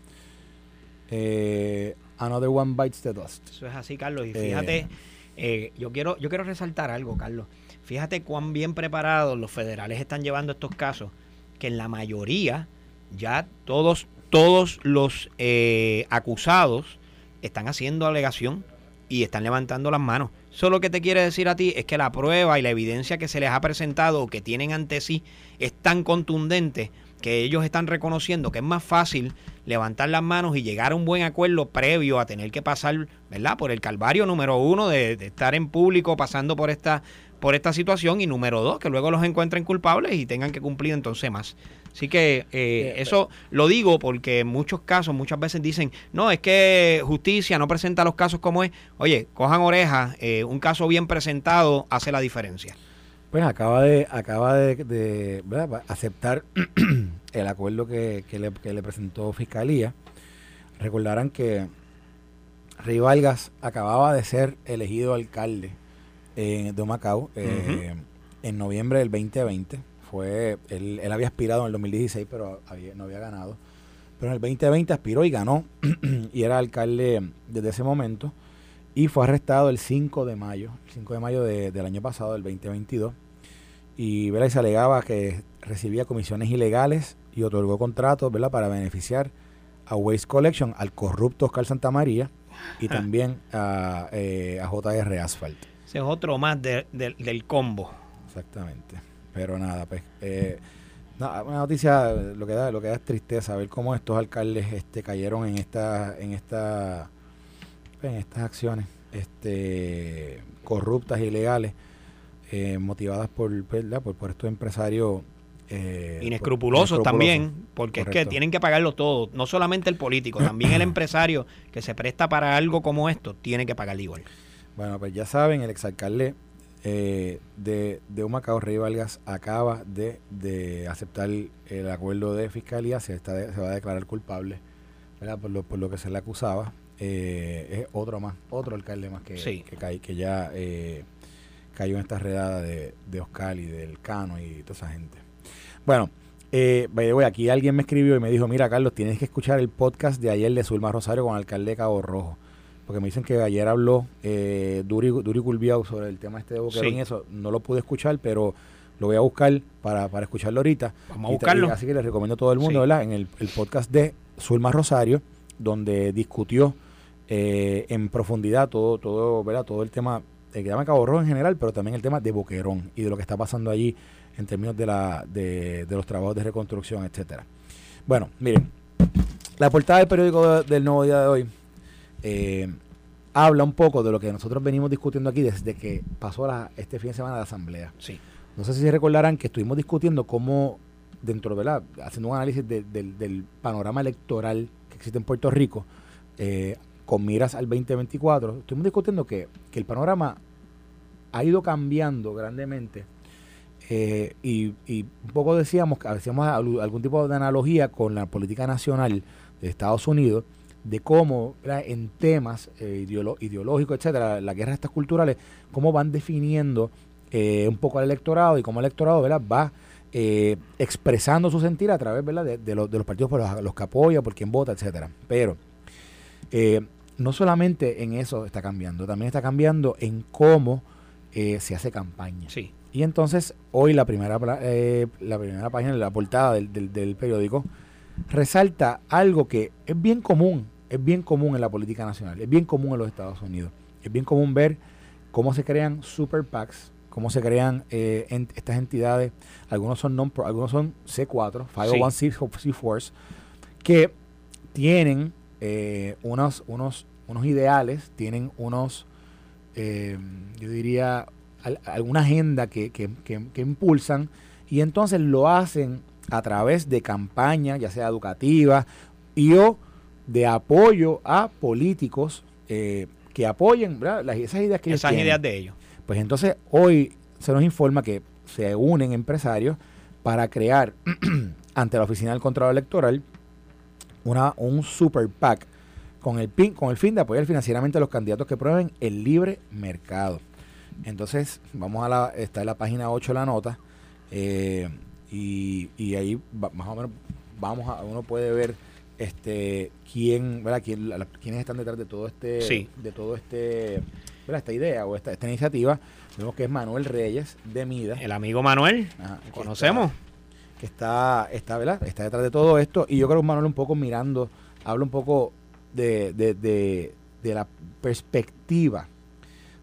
Eh, another one bites the dust. Eso es así, Carlos. Y fíjate, eh, eh, yo, quiero, yo quiero resaltar algo, Carlos. Fíjate cuán bien preparados los federales están llevando estos casos, que en la mayoría ya todos todos los eh, acusados están haciendo alegación y están levantando las manos. Eso lo que te quiere decir a ti es que la prueba y la evidencia que se les ha presentado o que tienen ante sí es tan contundente que ellos están reconociendo que es más fácil levantar las manos y llegar a un buen acuerdo previo a tener que pasar, ¿verdad? Por el calvario número uno de, de estar en público pasando por esta, por esta situación y número dos, que luego los encuentren culpables y tengan que cumplir entonces más. Así que eh, eso lo digo porque en muchos casos, muchas veces dicen, no, es que justicia no presenta los casos como es. Oye, cojan orejas, eh, un caso bien presentado hace la diferencia. Pues acaba de, acaba de, aceptar el acuerdo que, le, presentó Fiscalía. Recordarán que Rey acababa de ser elegido alcalde de Macao eh, en noviembre del 2020 fue, él, había aspirado en el 2016, pero no había ganado. Pero en el 2020 aspiró y ganó, y era alcalde desde ese momento, y fue arrestado el 5 de mayo, el 5 de mayo del año pasado, del 2022, y, ¿verdad? y se alegaba que recibía comisiones ilegales y otorgó contratos ¿verdad? para beneficiar a Waste Collection, al corrupto Oscar Santamaría, y también a, eh, a JR Asphalt. Ese es otro más del combo. Exactamente. Pero nada, pues, eh, una noticia, lo que da, lo que da es tristeza ver cómo estos alcaldes este, cayeron en esta, en esta, en estas acciones, este, corruptas, ilegales, eh, motivadas por, por, por estos empresarios eh, inescrupulosos también, porque es que tienen que pagarlo todo, no solamente el político, también el empresario que se presta para algo como esto, tiene que pagar igual. Bueno, pues ya saben, el exalcalde eh, de, de Humacao, Rey Valgas, acaba de, aceptar el acuerdo de fiscalía, se, está se va a declarar culpable Por, lo, por lo que se le acusaba. Eh, es otro más, otro alcalde más que, que, que ya eh, cayó en esta redada de, de Oscar y del Cano y toda esa gente. Bueno, eh, aquí alguien me escribió y me dijo, mira Carlos, tienes que escuchar el podcast de ayer de Zulma Rosario con el alcalde de Cabo Rojo porque me dicen que ayer habló eh, Duri, Duri Culviao sobre el tema este de Boquerón y eso. No lo pude escuchar, pero lo voy a buscar para, para escucharlo ahorita. Vamos a buscarlo. así que les recomiendo a todo el mundo, ¿verdad? En el, podcast de Zulma Rosario, donde discutió eh, en profundidad todo, todo, ¿verdad? Todo el tema de que llama Cabo Rojo en general, pero también el tema de Boquerón y de lo que está pasando allí en términos de, la, de, de los trabajos de reconstrucción, etcétera. Bueno, miren, la portada del periódico del Nuevo Día de hoy eh, habla un poco de lo que nosotros venimos discutiendo aquí desde que pasó la, este fin de semana de la asamblea. Sí. No sé si recordarán que estuvimos discutiendo cómo, dentro de la, haciendo un análisis del panorama electoral que existe en Puerto Rico, eh, con miras al 2024, estuvimos discutiendo que, el panorama ha ido cambiando grandemente eh, y, un poco decíamos, hacíamos algún tipo de analogía con la política nacional de Estados Unidos, de cómo en temas eh, ideológicos, etcétera, las guerras estas culturales, cómo van definiendo eh, un poco al electorado y cómo el electorado ¿verdad? va eh, expresando su sentir a través ¿verdad? De, los, de los partidos por los, que apoya, por quien vota, etcétera. Pero no solamente en eso está cambiando, también está cambiando en cómo se hace campaña. Sí. Y entonces hoy la primera, la primera página, la portada del, del periódico, resalta algo que es bien común, es bien común en la política nacional, es bien común en los Estados Unidos. Es bien común ver cómo se crean super PACs, cómo se crean eh, estas entidades, algunos son non algunos son C4, 501c4s, que tienen eh, unos, unos, unos ideales, tienen unos, eh, yo diría, alguna agenda que, que, que impulsan y entonces lo hacen a través de campañas, ya sea educativas y o de apoyo a políticos eh, que apoyen esas ideas que esas ideas de ellos. Pues entonces hoy se nos informa que se unen empresarios para crear ante la Oficina del Control Electoral una, un super PAC con el, con el fin de apoyar financieramente a los candidatos que prueben el libre mercado. Entonces, vamos a la, está en la página 8 la nota. Eh, y, y ahí más o menos vamos a, uno puede ver este quién, ¿verdad? Quién, quiénes están detrás de todo este de todo este esta idea o esta, esta iniciativa. Vemos que es Manuel Reyes de Mida. El amigo Manuel, conocemos. que está, está, ¿verdad? está detrás de todo esto. Y yo creo que Manuel un poco mirando, habla un poco de, de, de, de la perspectiva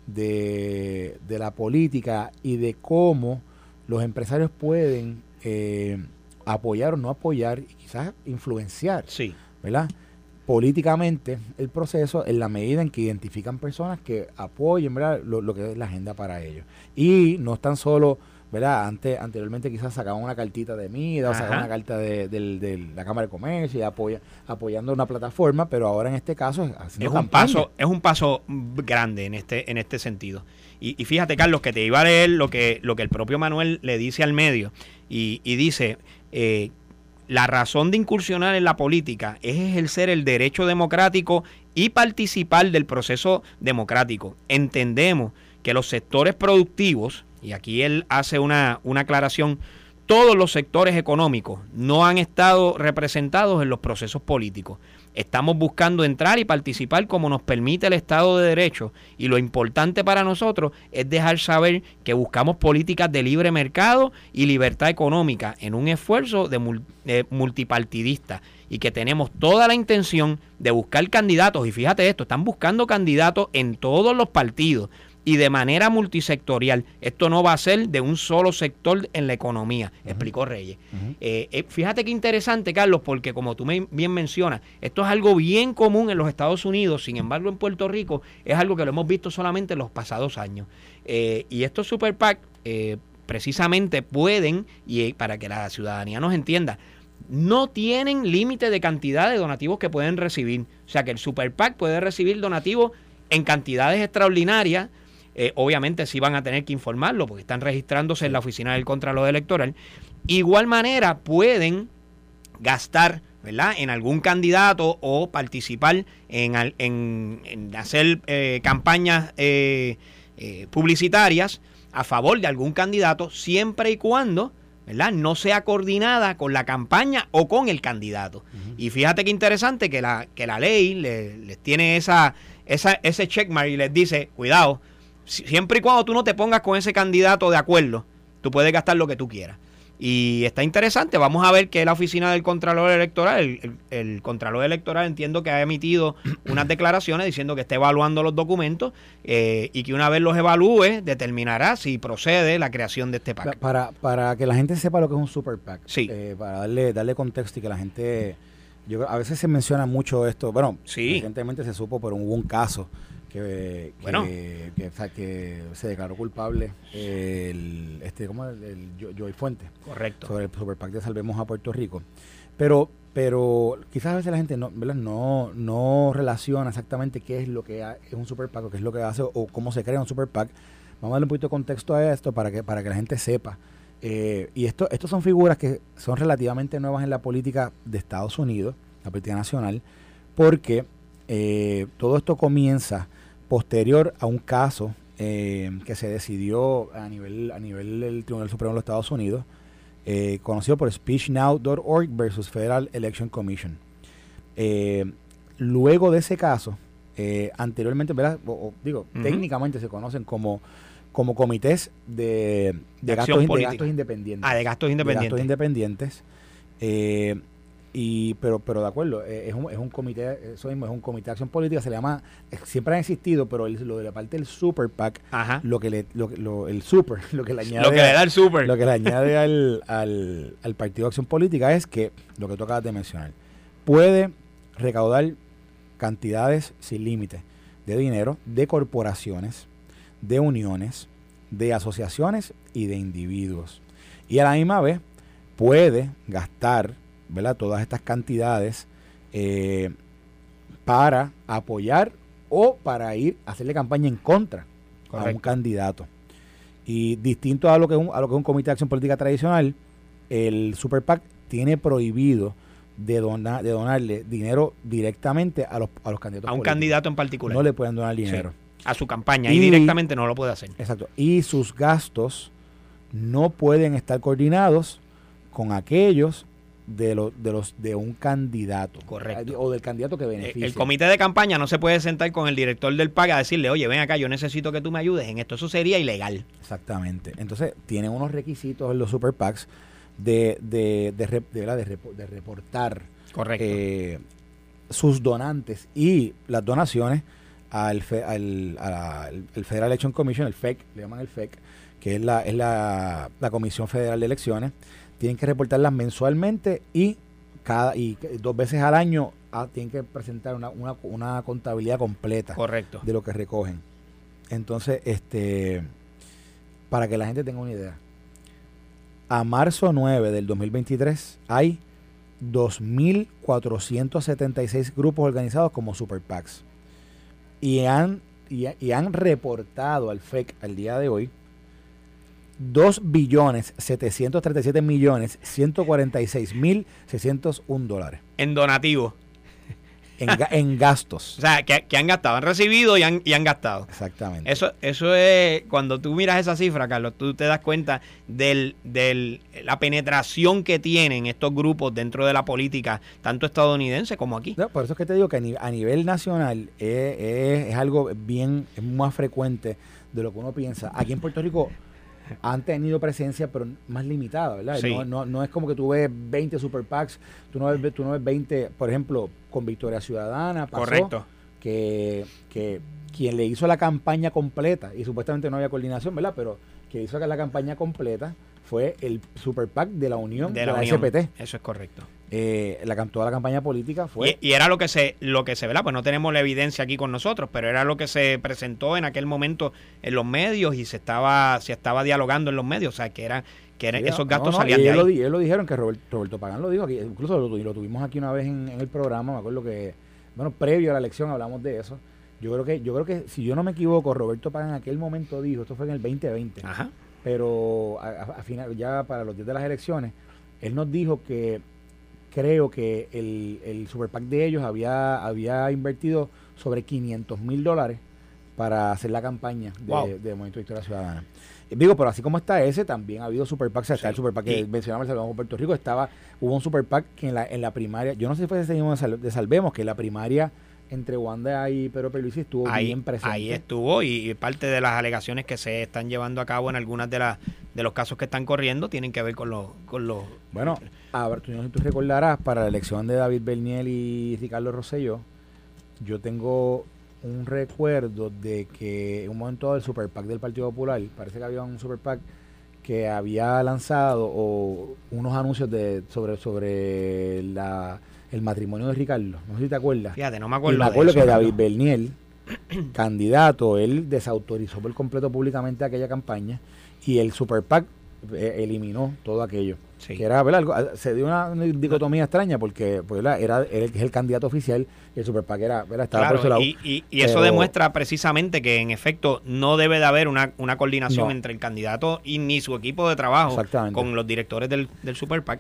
de, de la política y de cómo los empresarios pueden eh, apoyar o no apoyar y quizás influenciar, sí. ¿verdad? políticamente el proceso en la medida en que identifican personas que apoyen ¿verdad? Lo, que es la agenda para ellos. Y no están solo, ¿verdad? Antes, anteriormente quizás sacaban una cartita de MIDA o sacaban una carta de, la Cámara de Comercio y apoya, apoyando una plataforma, pero ahora en este caso es, es un paso Es un paso grande en este, en este sentido. Y, fíjate, Carlos, que te iba a leer lo que, lo que el propio Manuel le dice al medio. Y, dice, eh, la razón de incursionar en la política es ejercer el derecho democrático y participar del proceso democrático. Entendemos que los sectores productivos, y aquí él hace una, una aclaración, todos los sectores económicos no han estado representados en los procesos políticos. Estamos buscando entrar y participar como nos permite el Estado de Derecho. Y lo importante para nosotros es dejar saber que buscamos políticas de libre mercado y libertad económica en un esfuerzo de, multipartidista. Y que tenemos toda la intención de buscar candidatos. Y fíjate esto, están buscando candidatos en todos los partidos y de manera multisectorial. Esto no va a ser de un solo sector en la economía, explicó Reyes. Eh, eh, fíjate qué interesante, Carlos, porque como tú bien mencionas, esto es algo bien común en los Estados Unidos, sin embargo en Puerto Rico es algo que lo hemos visto solamente en los pasados años. Eh, y estos super PAC precisamente pueden, y para que la ciudadanía nos entienda, no tienen límite de cantidad de donativos que pueden recibir. O sea que el Super PAC puede recibir donativos en cantidades extraordinarias eh, obviamente sí van a tener que informarlo porque están registrándose en la oficina del Contralor Electoral. Igual manera pueden gastar ¿verdad? en algún candidato o participar en, hacer eh, campañas eh, publicitarias a favor de algún candidato siempre y cuando ¿verdad? no sea coordinada con la campaña o con el candidato. Y fíjate qué interesante que la, que la ley les tiene esa, esa, ese checkmark y les dice, cuidado, siempre y cuando tú no te pongas con ese candidato de acuerdo, tú puedes gastar lo que tú quieras. Y está interesante, vamos a ver que la oficina del Contralor Electoral, el, Contralor Electoral entiendo que ha emitido unas declaraciones diciendo que está evaluando los documentos eh, y que una vez los evalúe determinará si procede la creación de este PAC. Para, para que la gente sepa lo que es un super PAC, sí. Eh, para darle, darle contexto y que la gente... Yo, a veces se menciona mucho esto, bueno, sí. recientemente se supo, pero hubo un caso que, bueno. que, se declaró culpable el, este, ¿cómo el, Joy Fuente. Correcto. Sobre el Super de Salvemos a Puerto Rico. Pero, pero quizás a veces la gente no, no, no relaciona exactamente qué es lo que es un Super PAC o qué es lo que hace o cómo se crea un Super PAC. Vamos a darle un poquito de contexto a esto para que, para que la gente sepa. Eh, y esto, estos son figuras que son relativamente nuevas en la política de Estados Unidos, la política nacional, porque eh, todo esto comienza posterior a un caso eh, que se decidió a nivel, a nivel del Tribunal Supremo de los Estados Unidos, eh, conocido por SpeechNow.org versus Federal Election Commission. Eh, luego de ese caso, anteriormente, ¿verdad? digo, técnicamente se conocen como, como comités de, gastos, independientes. Ah, de gastos independientes. De gastos independientes. Y, pero, pero de acuerdo, eh, es un, es un comité, eso mismo es un comité de acción política, se le llama, siempre ha existido, pero lo de la parte del super PAC, lo que le, lo, el super, lo que le añade, lo que le da el super. Lo que le añade al, al, al Partido de Acción Política es que, lo que tú acabas de mencionar, puede recaudar cantidades sin límite de dinero de corporaciones, de uniones, de asociaciones y de individuos. Y a la misma vez puede gastar ¿verdad? todas estas cantidades eh, para apoyar o para ir a hacerle campaña en contra a un candidato. Y distinto a lo que es un, a lo que es un comité de acción política tradicional, el Super PAC tiene prohibido de, donar, de donarle dinero directamente a los, a los candidatos. A un candidato en particular. No le pueden donar dinero. A su campaña y, directamente no lo puede hacer. Exacto. Y sus gastos no pueden estar coordinados con aquellos de, de los de un candidato. Correcto. O del candidato que eh, beneficia. El, comité de campaña no se puede sentar con el director del PAC a decirle, oye, ven acá, yo necesito que tú me ayudes en esto. Eso sería ilegal. Exactamente. Entonces, tienen unos requisitos en los super PACs de, de, de, de, reportar Correcto. Eh, sus donantes y las donaciones al, al, al, Federal Election Commission, el FEC, le llaman el FEC, que es la, es la, la Comisión Federal de Elecciones tienen que reportarlas mensualmente y cada y dos veces al año ah, tienen que presentar una, una, una, contabilidad completa Correcto. de lo que recogen. Entonces, este para que la gente tenga una idea, a marzo 9 del 2023 hay 2.476 grupos organizados como Super PACs. Y han, y, y han reportado al FEC al día de hoy 2 billones 737 millones 146 mil 601 dólares. En donativo. En, gastos. O sea, que, han gastado, han recibido y han, y han gastado. Exactamente. Eso, eso es, cuando tú miras esa cifra, Carlos, tú te das cuenta de del, la penetración que tienen estos grupos dentro de la política, tanto estadounidense como aquí. por eso es que te digo que a, nivel, nacional es, es algo bien, es más frecuente de lo que uno piensa. Aquí en Puerto Rico han tenido presencia, pero más limitada, ¿verdad? No, no, es como que tú ves 20 super PACs, tú no ves, tú no ves 20, por ejemplo, con Victoria Ciudadana, pasó Correcto. Que, que quien le hizo la campaña completa, y supuestamente no había coordinación, ¿verdad? Pero quien hizo la campaña completa fue el super PAC de la Unión de la, SPT. Eso es correcto. Eh, la, toda la campaña política fue... Y, era lo que se, lo que se, ¿verdad? Pues no tenemos la evidencia aquí con nosotros, pero era lo que se presentó en aquel momento en los medios y se estaba, se estaba dialogando en los medios, o sea, que era que esos gastos salían de ahí. Lo, ellos lo dijeron, que Roberto, Pagán lo dijo aquí, incluso lo, lo tuvimos aquí una vez en, el programa, me acuerdo que, bueno, previo a la elección hablamos de eso. Yo creo que, yo creo que si yo no me equivoco, Roberto Pagán en aquel momento dijo, esto fue en el 2020, Ajá. pero a, final, ya para los días de las elecciones, él nos dijo que creo que el, el Super PAC de ellos había, había invertido sobre 500 mil dólares para hacer la campaña de, de Movimiento de Historia Ciudadana. Digo, pero así como está ese, también ha habido Super PAC, está el Super PAC que mencionamos el Puerto Rico, estaba, hubo un Super PAC que en la, en la primaria, yo no sé si fue ese mismo de Salvemos, que en la primaria entre Wanda y Pedro Pierluisi estuvo ahí, bien presente. Ahí estuvo y, parte de las alegaciones que se están llevando a cabo en algunas de las de los casos que están corriendo tienen que ver con los con los bueno a ver tú, tú recordarás para la elección de David Berniel y Ricardo Rosselló yo tengo un recuerdo de que en un momento del Super PAC del Partido Popular parece que había un Super PAC que había lanzado o unos anuncios de sobre sobre la el matrimonio de Ricardo. No sé si te acuerdas. Fíjate, no me acuerdo. me acuerdo que David Berniel, candidato, él desautorizó por completo públicamente aquella campaña y el Super PAC eh, eliminó todo aquello. Que era, ¿verdad? Se dio una, dicotomía extraña porque pues, era, era, es el candidato oficial y el Super PAC era, estaba por su lado. Y, y, eso demuestra precisamente que en efecto no debe de haber una, una coordinación entre el candidato y ni su equipo de trabajo con los directores del, del Super PAC.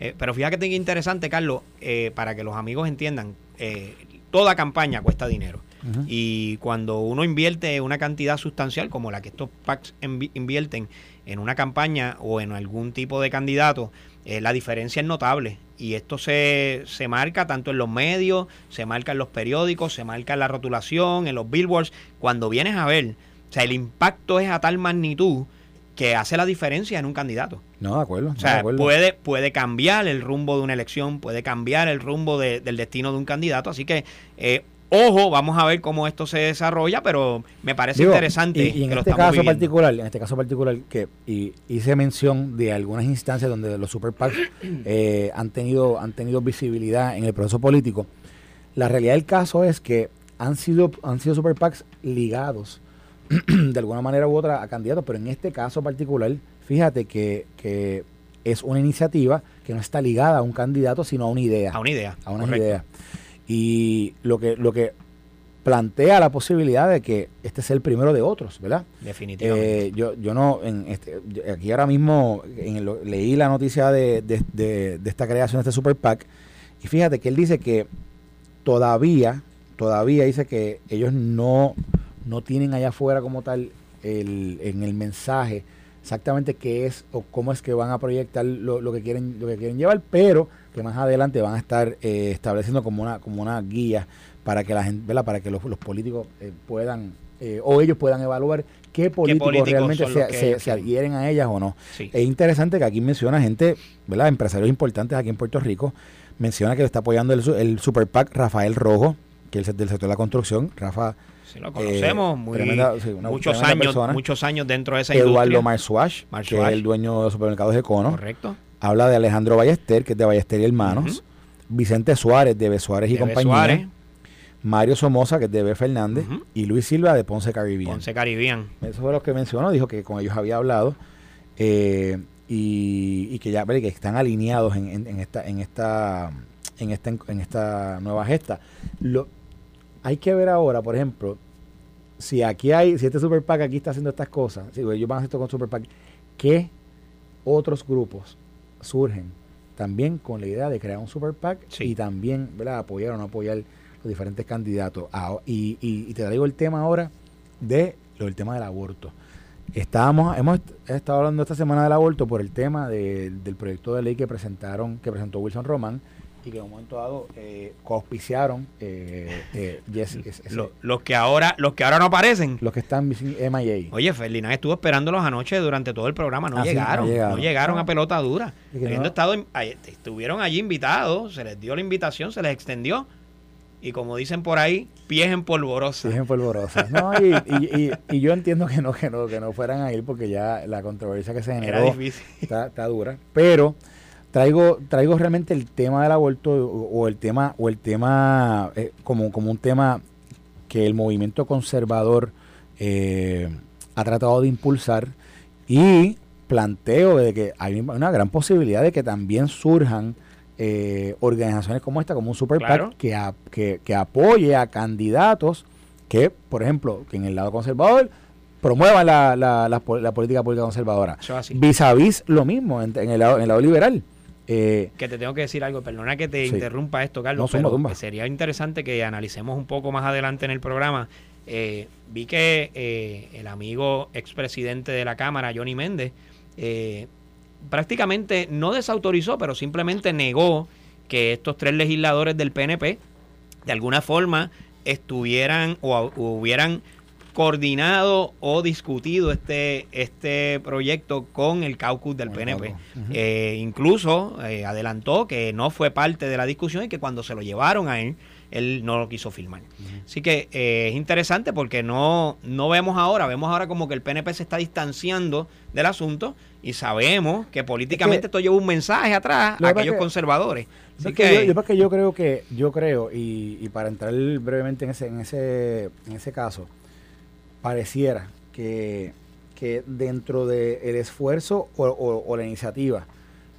Eh, pero fíjate que es interesante, Carlos, eh, para que los amigos entiendan, eh, toda campaña cuesta dinero. Y cuando uno invierte una cantidad sustancial como la que estos PACs invierten en una campaña o en algún tipo de candidato, la diferencia es notable. Y esto se, se marca tanto en los medios, se marca en los periódicos, se marca en la rotulación, en los billboards. Cuando vienes a ver, o sea, el impacto es a tal magnitud que hace la diferencia en un candidato. No, de acuerdo. O sea, Puede, puede cambiar el rumbo de una elección, puede cambiar el rumbo del destino de un candidato. Así que, eh, ojo, vamos a ver cómo esto se desarrolla, pero me parece interesante. Y, en este caso particular, en este caso particular, que y, hice mención de algunas instancias donde los super PACs eh, han tenido han tenido visibilidad en el proceso político. La realidad del caso es que han sido han sido super PACs ligados de alguna manera u otra a candidatos, pero en este caso particular, fíjate que, que, es una iniciativa que no está ligada a un candidato, sino a una idea. A una idea. A una idea. Y lo que, lo que plantea la posibilidad de que este sea el primero de otros, ¿verdad? Definitivamente. Eh, yo, yo no, en este, aquí ahora mismo en leí la noticia de, de, de, esta creación de este Super PAC y fíjate que él dice que todavía, todavía dice que ellos no no tienen allá afuera como tal el, en el mensaje exactamente qué es o cómo es que van a proyectar lo, que quieren lo que quieren llevar, pero que más adelante van a estar eh, estableciendo como una como una guía para que la gente, para que los, políticos eh, puedan eh, o ellos puedan evaluar qué políticos, realmente se, adhieren a ellas o no. Es interesante que aquí menciona gente, ¿verdad? empresarios importantes aquí en Puerto Rico, menciona que le está apoyando el, el Super PAC Rafael Rojo, que es del sector de la construcción. Rafa lo conocemos, eh, muchos años, muchos años dentro de esa Eduardo industria. Marsuash, que es el dueño de supermercados de Cono. Correcto. Habla de Alejandro Ballester, que es de Ballester y Hermanos. Vicente Suárez, de B. Suárez y compañía. Mario Somoza, que es de B. Fernández. Y Luis Silva, de Ponce Caribbean. Ponce Caribbean. Eso fue lo que mencionó. Dijo que con ellos había hablado. Eh, y, que ya que están alineados en, esta en esta en esta en esta nueva gesta lo, hay que ver ahora por ejemplo si aquí hay, si este Super PAC aquí está haciendo estas cosas, si ellos van a hacer esto con Super PAC, ¿qué otros grupos surgen también con la idea de crear un Super PAC y también ¿verdad? apoyar o no apoyar los diferentes candidatos? Ah, y, y, te traigo el tema ahora de lo del tema del aborto. Estábamos, hemos estado hablando esta semana del aborto por el tema del proyecto de ley que presentaron, que presentó Wilson Román, y que en un momento dado eh, coauspiciaron eh, eh los que ahora los que ahora no aparecen los que están MIA oye Ferdinand estuvo esperándolos anoche durante todo el programa no, ah, llegaron, no llegaron, a ah. pelota dura estado estuvieron allí invitados se les dio la invitación se les extendió y como dicen por ahí, pies en polvorosa. Pies en polvorosa. No, y, y, y, yo entiendo que no, que no, que no fueran a ir porque ya la controversia que se generó Está, está, dura. Pero traigo, traigo realmente el tema del aborto o, el tema, o el tema eh, como, como un tema que el movimiento conservador eh, ha tratado de impulsar y planteo de que hay una gran posibilidad de que también surjan eh, organizaciones como esta, como un Super que, que, que, apoye a candidatos que, por ejemplo, que en el lado conservador promuevan la, la, la, política pública conservadora. Vis a vis lo mismo en, el lado, en el lado liberal. Eh, que te tengo que decir algo, perdona que te interrumpa esto, Carlos, pero sería interesante que analicemos un poco más adelante en el programa. Eh, vi que eh, el amigo expresidente de la Cámara, Johnny Méndez, prácticamente no desautorizó, pero simplemente negó que estos tres legisladores del PNP de alguna forma estuvieran o, hubieran coordinado o discutido este, este proyecto con el caucus del PNP. Eh, incluso eh, adelantó que no fue parte de la discusión y que cuando se lo llevaron a él, él no lo quiso firmar. Así que eh, es interesante porque no, no vemos ahora, vemos ahora como que el PNP se está distanciando del asunto y sabemos que políticamente esto lleva un mensaje atrás a aquellos conservadores. Así que, yo, yo, creo que, yo creo, y, y, para entrar brevemente en ese, en ese, en ese caso, pareciera que, que dentro del esfuerzo o, la iniciativa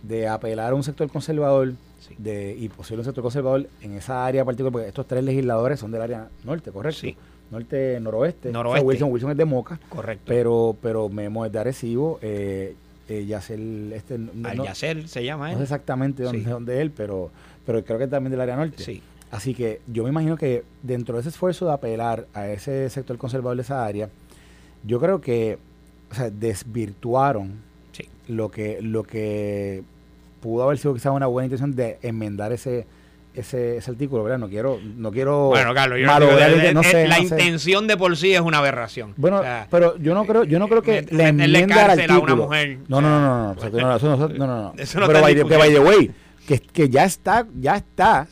de apelar a un sector conservador de, y posible un sector conservador en esa área particular, porque estos tres legisladores son del área norte, ¿correcto? Sí. Norte, noroeste. Wilson, Wilson es de Moca. Correcto. Pero, pero Memo es de Arecibo. Eh, eh, Yacer, este, Al Yacer se llama él. No sé exactamente dónde, dónde él, pero, pero creo que también del área norte. Sí. Así que yo me imagino que dentro de ese esfuerzo de apelar a ese sector conservador de esa área, yo creo que desvirtuaron lo, que, lo que pudo haber sido quizás una buena intención de enmendar ese, ese, artículo, ¿verdad? No quiero, no quiero. Bueno, Carlos, yo malo, de, de, no eh, sé, la intención de por sí es una aberración. Bueno, pero yo no creo, yo no creo que la enmienda al. A una mujer, no, no, no, no, no, eso no, no, no, no. Eso no pero by, by the way, que, que ya está, ya está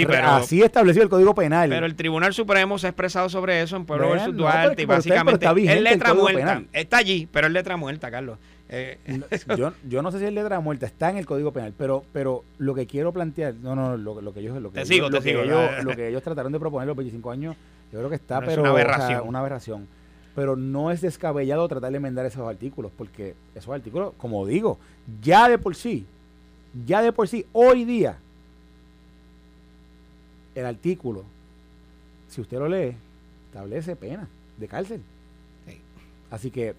Sí, pero, así establecido el Código Penal. Pero el Tribunal Supremo se ha expresado sobre eso en Pueblo versus Duarte y básicamente es letra muerta. Está allí, pero es letra muerta, Carlos. Eh, yo, yo no sé si es letra muerta, está en el Código Penal, pero pero lo que quiero plantear, no, no, lo, lo que ellos lo que, ellos, lo, que ellos, lo que ellos trataron de proponer los 25 años, yo creo que está, pero, una aberración. una aberración. Pero no es descabellado tratar de enmendar esos artículos, porque esos artículos, como digo, ya de por sí, ya de por sí, hoy día, el artículo, si usted lo lee, establece pena de cárcel. Así que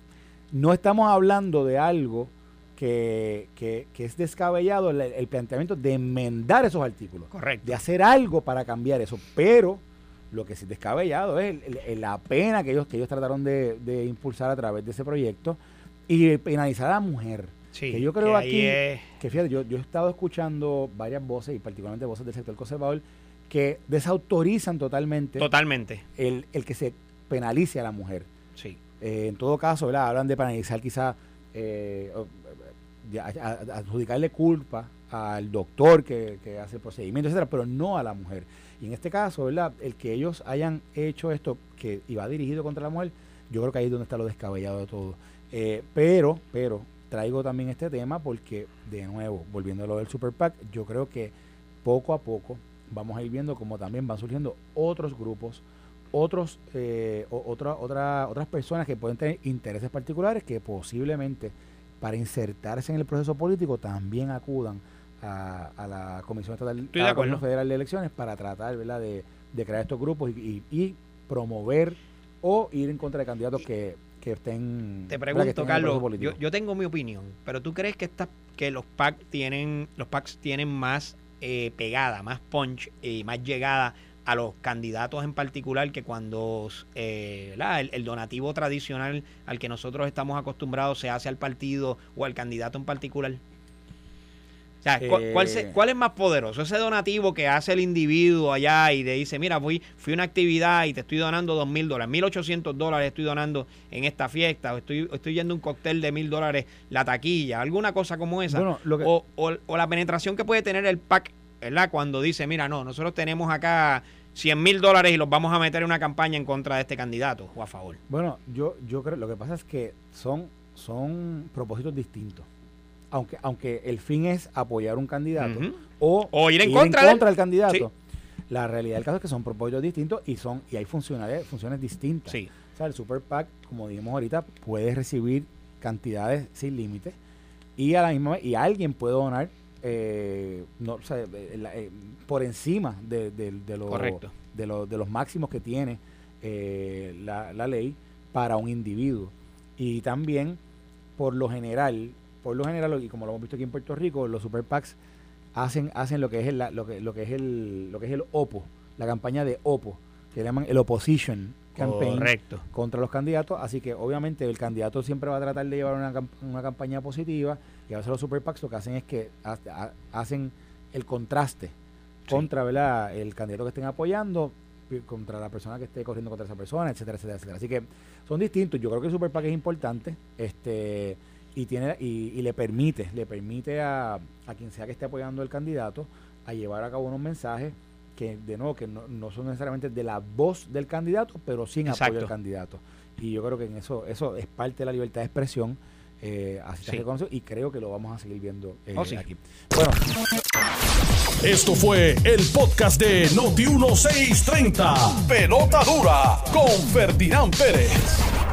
no estamos hablando de algo que, es descabellado el, planteamiento de enmendar esos artículos. Correcto. De hacer algo para cambiar eso. Pero lo que sí es descabellado es la pena que ellos, que ellos trataron de, impulsar a través de ese proyecto y penalizar a la mujer. Sí, que yo creo aquí, que fíjate, yo, yo he estado escuchando varias voces y particularmente voces del sector conservador que desautorizan totalmente, totalmente. El, el que se penalice a la mujer. Sí. Eh, en todo caso, ¿verdad? hablan de penalizar quizá, eh, adjudicarle culpa al doctor que, hace el procedimiento, etcétera, pero no a la mujer. Y en este caso, ¿verdad? El que ellos hayan hecho esto que iba dirigido contra la mujer, yo creo que ahí es donde está lo descabellado de todo. Eh, pero, pero, traigo también este tema porque, de nuevo, volviendo a lo del Super PAC, yo creo que poco a poco vamos a ir viendo como también van surgiendo otros grupos, otros, eh, otra, otra, otras personas que pueden tener intereses particulares que posiblemente para insertarse en el proceso político también acudan a, la Comisión Estatal Federal de Elecciones para tratar ¿verdad? De, crear estos grupos y, promover o ir en contra de candidatos que, que estén te pregunto Carlos yo, yo, tengo mi opinión pero tú crees que estas que los PAC tienen los PACs tienen más eh, pegada, más punch y más llegada a los candidatos en particular que cuando eh, el, donativo tradicional al que nosotros estamos acostumbrados se hace al partido o al candidato en particular? ¿Cuál, eh. ¿cuál, es más poderoso? Ese donativo que hace el individuo allá y le dice, mira, fui, fui a una actividad y te estoy donando dos mil dólares, mil ochocientos dólares estoy donando en esta fiesta, o estoy, estoy yendo un cóctel de mil dólares la taquilla, alguna cosa como esa. o, o, la penetración que puede tener el PAC, ¿verdad? Cuando dice, mira, no, nosotros tenemos acá 100 mil dólares y los vamos a meter en una campaña en contra de este candidato o a favor. Bueno, yo, yo creo, lo que pasa es que son, son propósitos distintos aunque, aunque el fin es apoyar un candidato o, ir en contra, del candidato, la realidad del caso es que son propósitos distintos y son y hay funciones, funciones distintas. O sea, el Super PAC, como dijimos ahorita, puede recibir cantidades sin límites y a la misma vez, y alguien puede donar eh, no, eh, eh, por encima de, de, de, lo, de, los máximos que tiene la, la ley para un individuo. Y también, por lo general, por lo general, y como lo hemos visto aquí en Puerto Rico, los super PACs hacen, hacen lo que es el, lo que, lo que es el, lo que es el OPO, la campaña de OPO, que llaman el opposition campaign contra los candidatos, así que obviamente el candidato siempre va a tratar de llevar una, una campaña positiva y a veces los super PACs lo que hacen es que hacen el contraste contra ¿verdad? el candidato que estén apoyando contra la persona que esté corriendo contra esa persona, etcétera, etcétera, etcétera. Así que son distintos. Yo creo que el Super PAC es importante. Este y tiene y, le permite le permite a, a, quien sea que esté apoyando el candidato a llevar a cabo unos mensajes que de nuevo que no, son necesariamente de la voz del candidato pero sin apoyo al candidato. Y yo creo que en eso eso es parte de la libertad de expresión eh, así se reconoce y creo que lo vamos a seguir viendo eh, oh, aquí. Bueno. Esto fue el podcast de Noti 1630 pelota dura con Ferdinand Pérez